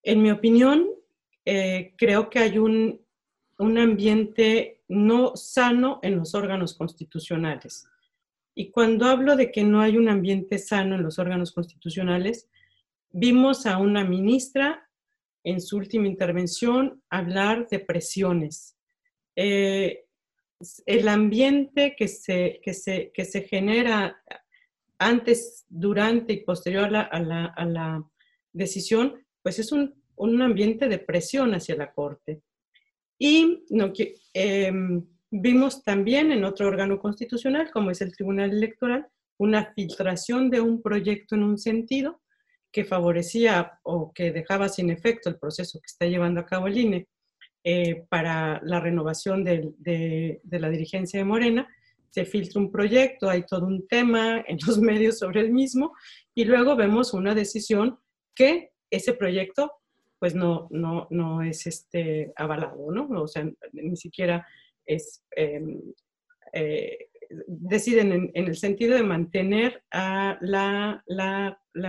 en mi opinión, eh, creo que hay un ambiente no sano en los órganos constitucionales. Y cuando hablo de que no hay un ambiente sano en los órganos constitucionales, vimos a una ministra en su última intervención hablar de presiones. Eh, el ambiente que se, que se, que se genera antes, durante y posterior a la, a la, a la decisión, pues es un, un, ambiente de presión hacia la Corte. Y no, eh, vimos también en otro órgano constitucional, como es el Tribunal Electoral, una filtración de un proyecto en un sentido que favorecía o que dejaba sin efecto el proceso que está llevando a cabo el INE eh, para la renovación de, de, de, la dirigencia de Morena. Se filtra un proyecto, hay todo un tema en los medios sobre el mismo y luego vemos una decisión que ese proyecto pues no, no, no es este, avalado, ¿no? O sea, ni siquiera es, eh, deciden en, el sentido de mantener la,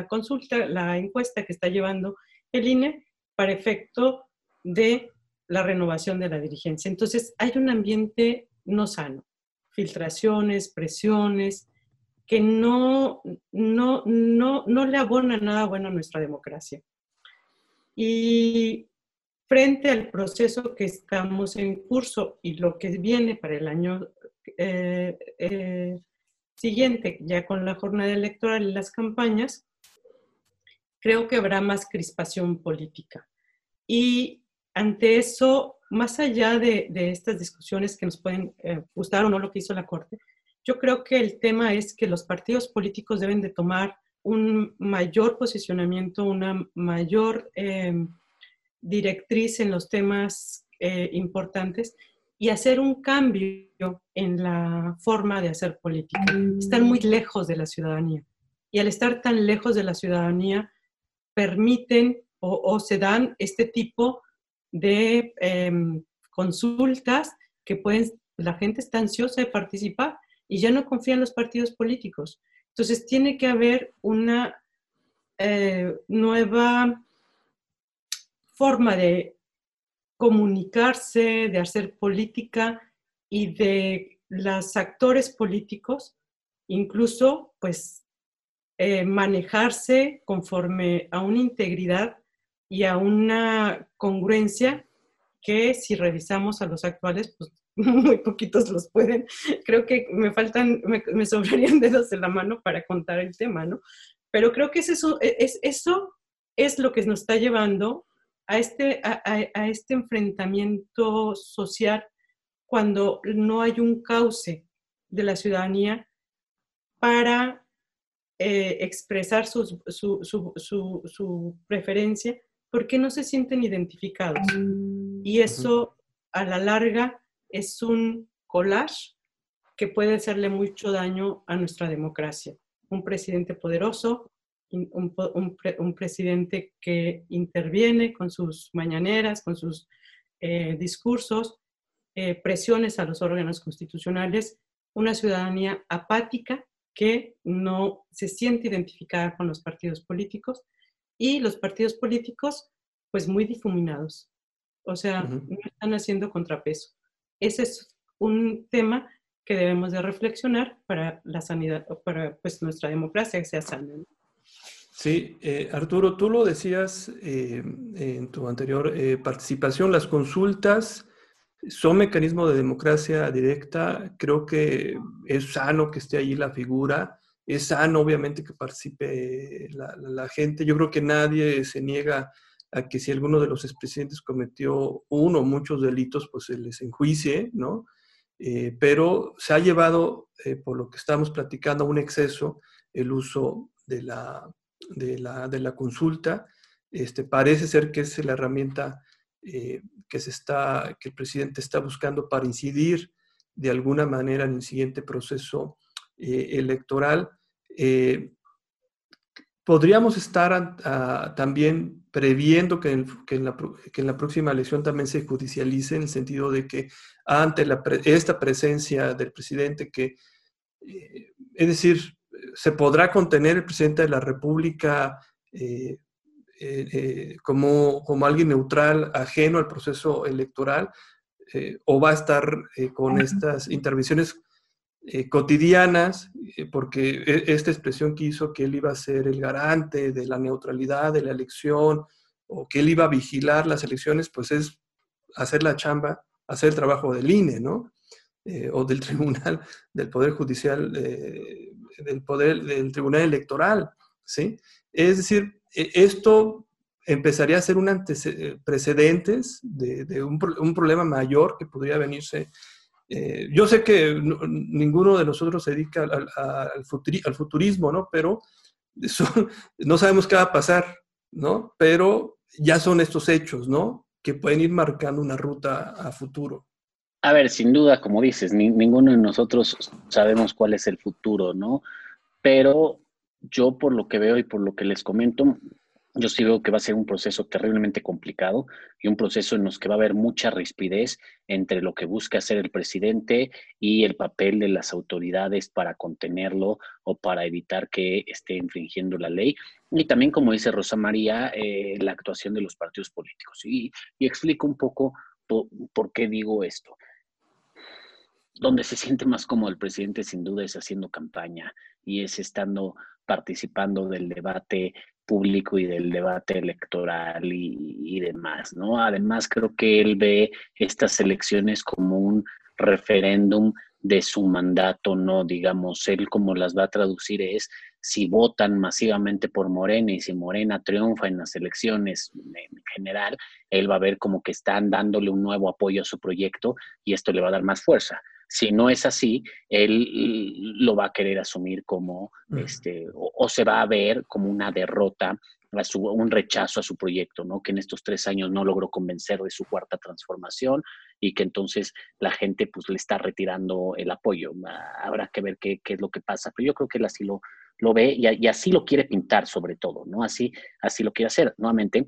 consulta, la encuesta que está llevando el INE para efecto de la renovación de la dirigencia. Entonces, hay un ambiente no sano, filtraciones, presiones, que no, no, no, no le abonan nada bueno a nuestra democracia. Y frente al proceso que estamos en curso y lo que viene para el año eh, eh, siguiente, ya con la jornada electoral y las campañas, creo que habrá más crispación política. Y ante eso, más allá de, de estas discusiones que nos pueden eh, gustar o no lo que hizo la Corte, yo creo que el tema es que los partidos políticos deben de tomar un mayor posicionamiento, una mayor eh, directriz en los temas eh, importantes y hacer un cambio en la forma de hacer política. Están muy lejos de la ciudadanía. Y al estar tan lejos de la ciudadanía, permiten o, se dan este tipo de eh, consultas que pueden, la gente está ansiosa de participar y ya no confía en los partidos políticos. Entonces tiene que haber una eh, nueva forma de comunicarse, de hacer política y de los actores políticos, incluso pues eh, manejarse conforme a una integridad y a una congruencia que si revisamos a los actuales, pues muy poquitos los pueden. Creo que me faltan, me, me, sobrarían dedos en la mano para contar el tema, ¿no? Pero creo que es eso, es, eso es lo que nos está llevando a este, a, a, este enfrentamiento social cuando no hay un cauce de la ciudadanía para eh, expresar su, su, su, su, preferencia porque no se sienten identificados. Y eso a la larga es un collage que puede hacerle mucho daño a nuestra democracia. Un presidente poderoso, un, un, un presidente que interviene con sus mañaneras, con sus eh, discursos, eh, presiones a los órganos constitucionales, una ciudadanía apática que no se siente identificada con los partidos políticos y los partidos políticos pues muy difuminados. O sea, no están haciendo contrapeso. Ese es un tema que debemos de reflexionar para la sanidad, para pues nuestra democracia que sea sana. Sí, eh, Arturo, tú lo decías eh, en tu anterior eh, participación, las consultas son mecanismos de democracia directa. Creo que es sano que esté allí la figura, es sano obviamente que participe la, la gente. Yo creo que nadie se niega a que si alguno de los expresidentes cometió uno o muchos delitos, pues se les enjuicie, ¿no? Eh, pero se ha llevado, por lo que estamos platicando, a un exceso el uso de la, de la, de la consulta. Este, parece ser que es la herramienta eh, que, se está, que el presidente está buscando para incidir de alguna manera en el siguiente proceso electoral. podríamos estar también previendo que en, la, próxima elección también se judicialice en el sentido de que ante esta presencia del presidente que, eh, es decir, se podrá contener el presidente de la República eh, eh, como, como alguien neutral, ajeno al proceso electoral, o va a estar con estas intervenciones cotidianas, porque e, esta expresión que hizo que él iba a ser el garante de la neutralidad de la elección o que él iba a vigilar las elecciones, pues es hacer la chamba, hacer el trabajo del INE, ¿no? Eh, o del tribunal, del Poder Judicial, eh, del Poder, del Tribunal Electoral, ¿sí? Es decir, e, esto empezaría a ser un precedentes de, un, problema mayor que podría venirse eh, yo sé que ninguno de nosotros se dedica al, al, futurismo, ¿no? Pero no sabemos qué va a pasar, ¿no? Pero ya son estos hechos, ¿no? Que pueden ir marcando una ruta a futuro. A ver, sin duda, como dices, ninguno de nosotros sabemos cuál es el futuro, ¿no? Pero yo por lo que veo y por lo que les comento, yo sí veo que va a ser un proceso terriblemente complicado y un proceso en los que va a haber mucha rispidez entre lo que busca hacer el presidente y el papel de las autoridades para contenerlo o para evitar que esté infringiendo la ley. Y también, como dice Rosa María, eh, la actuación de los partidos políticos. Y, explico un poco por qué digo esto. Donde se siente más cómodo el presidente, sin duda, es haciendo campaña y es estando participando del debate público y del debate electoral y, demás, ¿no? Además, creo que él ve estas elecciones como un referéndum de su mandato, ¿no? Digamos, él como las va a traducir es si votan masivamente por Morena y si Morena triunfa en las elecciones en general, él va a ver como que están dándole un nuevo apoyo a su proyecto y esto le va a dar más fuerza. Si no es así, él lo va a querer asumir como, este, o, se va a ver como una derrota, un rechazo a su proyecto, ¿no? Que en estos tres años no logró convencer de su cuarta transformación y que entonces la gente pues le está retirando el apoyo. Habrá que ver qué, es lo que pasa, pero yo creo que él así lo, lo ve y, así lo quiere pintar sobre todo, ¿no? Así, así lo quiere hacer. Nuevamente,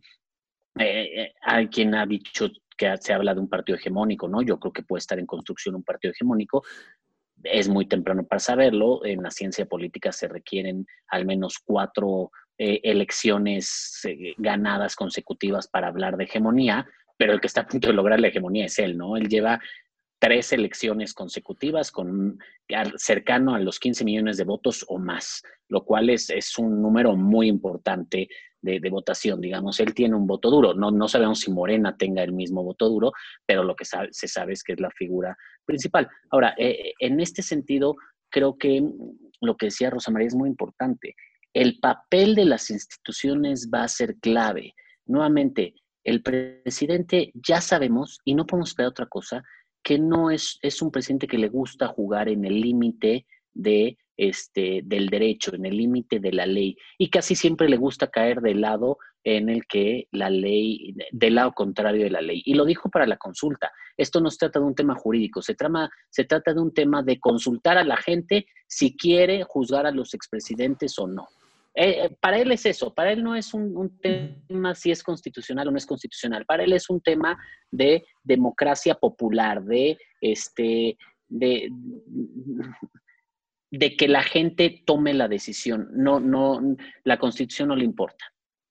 eh, eh, hay quien ha dicho que se habla de un partido hegemónico, ¿no? Yo creo que puede estar en construcción un partido hegemónico. Es muy temprano para saberlo. En la ciencia política se requieren al menos cuatro eh, elecciones eh, ganadas consecutivas para hablar de hegemonía, pero el que está a punto de lograr la hegemonía es él, ¿no? Él lleva tres elecciones consecutivas con cercano a los 15 millones de votos o más, lo cual es, es un número muy importante de, votación, digamos, él tiene un voto duro. No, no sabemos si Morena tenga el mismo voto duro, pero lo que se sabe es que es la figura principal. Ahora, eh, en este sentido, creo que lo que decía Rosa María es muy importante. El papel de las instituciones va a ser clave. Nuevamente, el presidente ya sabemos, y no podemos esperar otra cosa, que no es, es un presidente que le gusta jugar en el límite de este, del derecho, en el límite de la ley. Y casi siempre le gusta caer del lado en el que la ley, del lado contrario de la ley. Y lo dijo para la consulta. Esto no se trata de un tema jurídico, se, se trata de un tema de consultar a la gente si quiere juzgar a los expresidentes o no. Eh, para él es eso, para él no es un, un, tema si es constitucional o no es constitucional, para él es un tema de democracia popular, de este, de, de que la gente tome la decisión. No, no, la constitución no le importa.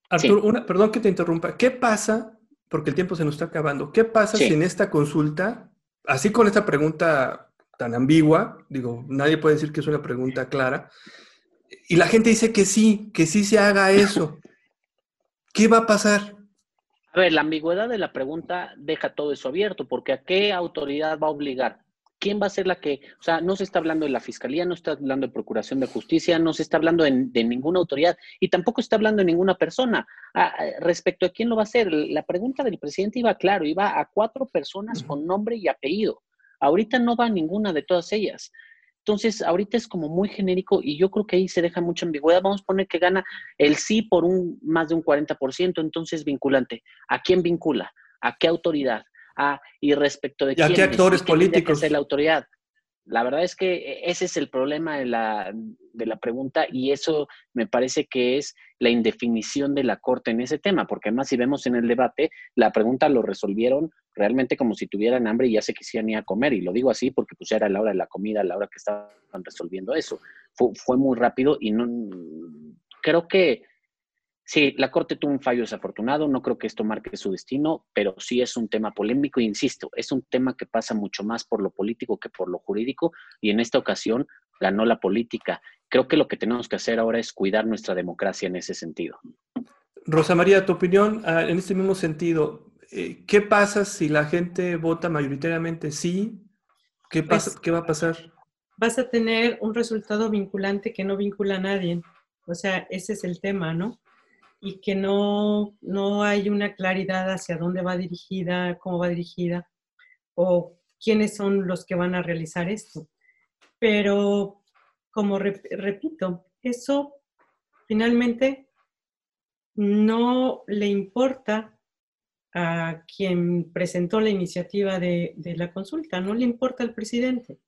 Arturo, perdón que te interrumpa. ¿Qué pasa? porque el tiempo se nos está acabando. ¿Qué pasa si en esta consulta, así con esta pregunta tan ambigua, digo, nadie puede decir que es una pregunta clara, y la gente dice que sí, que sí se haga eso? ¿Qué va a pasar? A ver, la ambigüedad de la pregunta deja todo eso abierto, porque ¿a qué autoridad va a obligar? ¿Quién va a ser la que, o sea, no se está hablando de la Fiscalía, no está hablando de Procuración de Justicia, no se está hablando de, ninguna autoridad y tampoco está hablando de ninguna persona. Ah, respecto a quién lo va a hacer, la pregunta del presidente iba claro, iba a cuatro personas con nombre y apellido. Ahorita no va a ninguna de todas ellas. Entonces, ahorita es como muy genérico y yo creo que ahí se deja mucha ambigüedad. Vamos a poner que gana el sí por un más de un 40%, entonces vinculante. ¿A quién vincula? ¿A qué autoridad? ¿A, y respecto de ¿Y a qué actores políticos? Que la autoridad. La verdad es que e, ese es el problema de la, de la pregunta y eso me parece que es la indefinición de la Corte en ese tema, porque además si vemos en el debate, la pregunta lo resolvieron realmente como si tuvieran hambre y ya se quisieran ir a comer. Y lo digo así porque pues era la hora de la comida, la hora que estaban resolviendo eso. Fue, fue muy rápido y no creo que Sí, la Corte tuvo un fallo desafortunado, no creo que esto marque su destino, pero sí es un tema polémico e insisto, es un tema que pasa mucho más por lo político que por lo jurídico y en esta ocasión ganó la política. Creo que lo que tenemos que hacer ahora es cuidar nuestra democracia en ese sentido. Rosa María, tu opinión ah, en este mismo sentido, eh, ¿qué pasa si la gente vota mayoritariamente sí? ¿Qué, pasa, pues ¿Qué va a pasar? Vas a tener un resultado vinculante que no vincula a nadie. O sea, ese es el tema, ¿no? Y que no, no hay una claridad hacia dónde va dirigida, cómo va dirigida o quiénes son los que van a realizar esto. Pero, como repito, eso finalmente no le importa a quien presentó la iniciativa de, de, la consulta, no le importa al presidente,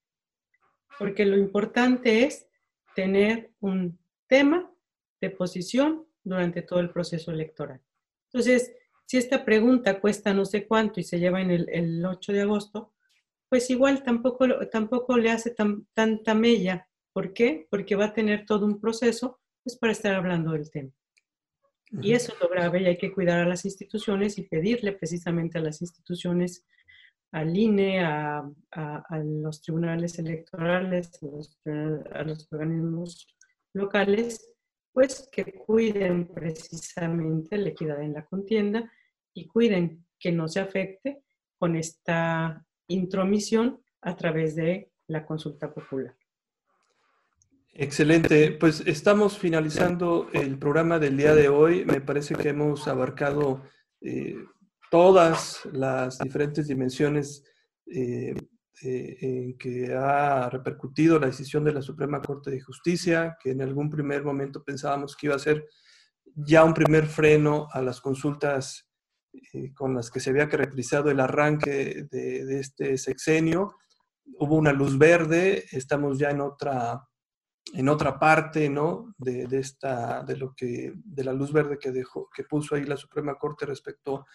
porque lo importante es tener un tema de posición durante todo el proceso electoral. Entonces, si esta pregunta cuesta no sé cuánto y se lleva en el, 8 de agosto, pues igual tampoco, tampoco le hace tanta mella. ¿Por qué? Porque va a tener todo un proceso pues, para estar hablando del tema. Y eso es lo grave y hay que cuidar a las instituciones y pedirle precisamente a las instituciones, al INE, a, los tribunales electorales, a los organismos locales, pues que cuiden precisamente la equidad en la contienda y cuiden que no se afecte con esta intromisión a través de la consulta popular. Excelente, pues estamos finalizando el programa del día de hoy. Me parece que hemos abarcado eh, todas las diferentes dimensiones eh, eh, en que ha repercutido la decisión de la Suprema Corte de Justicia, que en algún primer momento pensábamos que iba a ser ya un primer freno a las consultas eh, con las que se había caracterizado el arranque de, este sexenio. Hubo una luz verde, estamos ya en otra, en otra parte ¿no? de, de, esta, de, lo que, de la luz verde que, dejó, que puso ahí la Suprema Corte respecto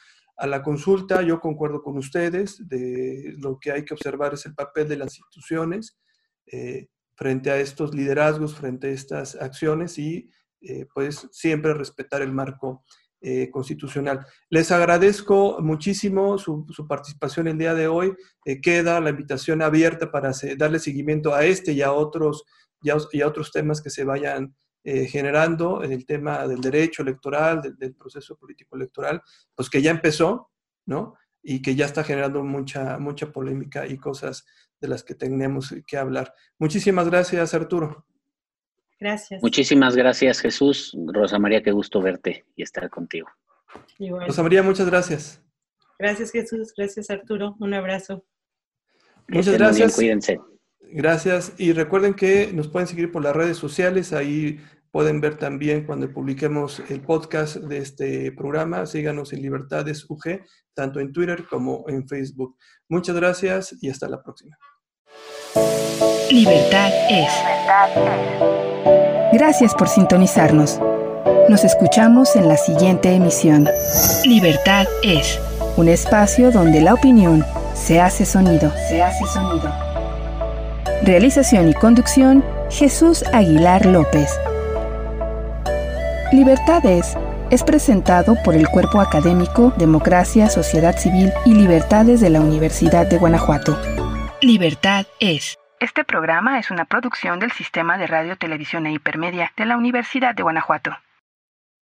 a la consulta, yo concuerdo con ustedes, de lo que hay que observar es el papel de las instituciones eh, frente a estos liderazgos, frente a estas acciones y eh, pues siempre respetar el marco eh, constitucional. Les agradezco muchísimo su, participación el día de hoy. queda la invitación abierta para darle seguimiento a este y a otros, y a otros temas que se vayan eh, generando en el tema del derecho electoral, del, proceso político electoral, pues que ya empezó, ¿no? Y que ya está generando mucha, mucha polémica y cosas de las que tenemos que hablar. Muchísimas gracias, Arturo. Gracias. Muchísimas gracias, Jesús. Rosa María, qué gusto verte y estar contigo. Rosa María, muchas gracias. Gracias, Jesús. Gracias, Arturo. Un abrazo. Muchas gracias. cuídense. Gracias. Y recuerden que nos pueden seguir por las redes sociales. Ahí pueden ver también cuando publiquemos el podcast de este programa. Síganos en Libertades UG, tanto en Twitter como en Facebook. Muchas gracias y hasta la próxima. Libertad es. Gracias por sintonizarnos. Nos escuchamos en la siguiente emisión. Libertad es un espacio donde la opinión se hace sonido. Se hace sonido. Realización y conducción, Jesús Aguilar López. Libertades, es presentado por el Cuerpo Académico Democracia, Sociedad Civil y Libertades de la Universidad de Guanajuato. Libertad es. Este programa es una producción del Sistema de Radio, Televisión e Hipermedia de la Universidad de Guanajuato.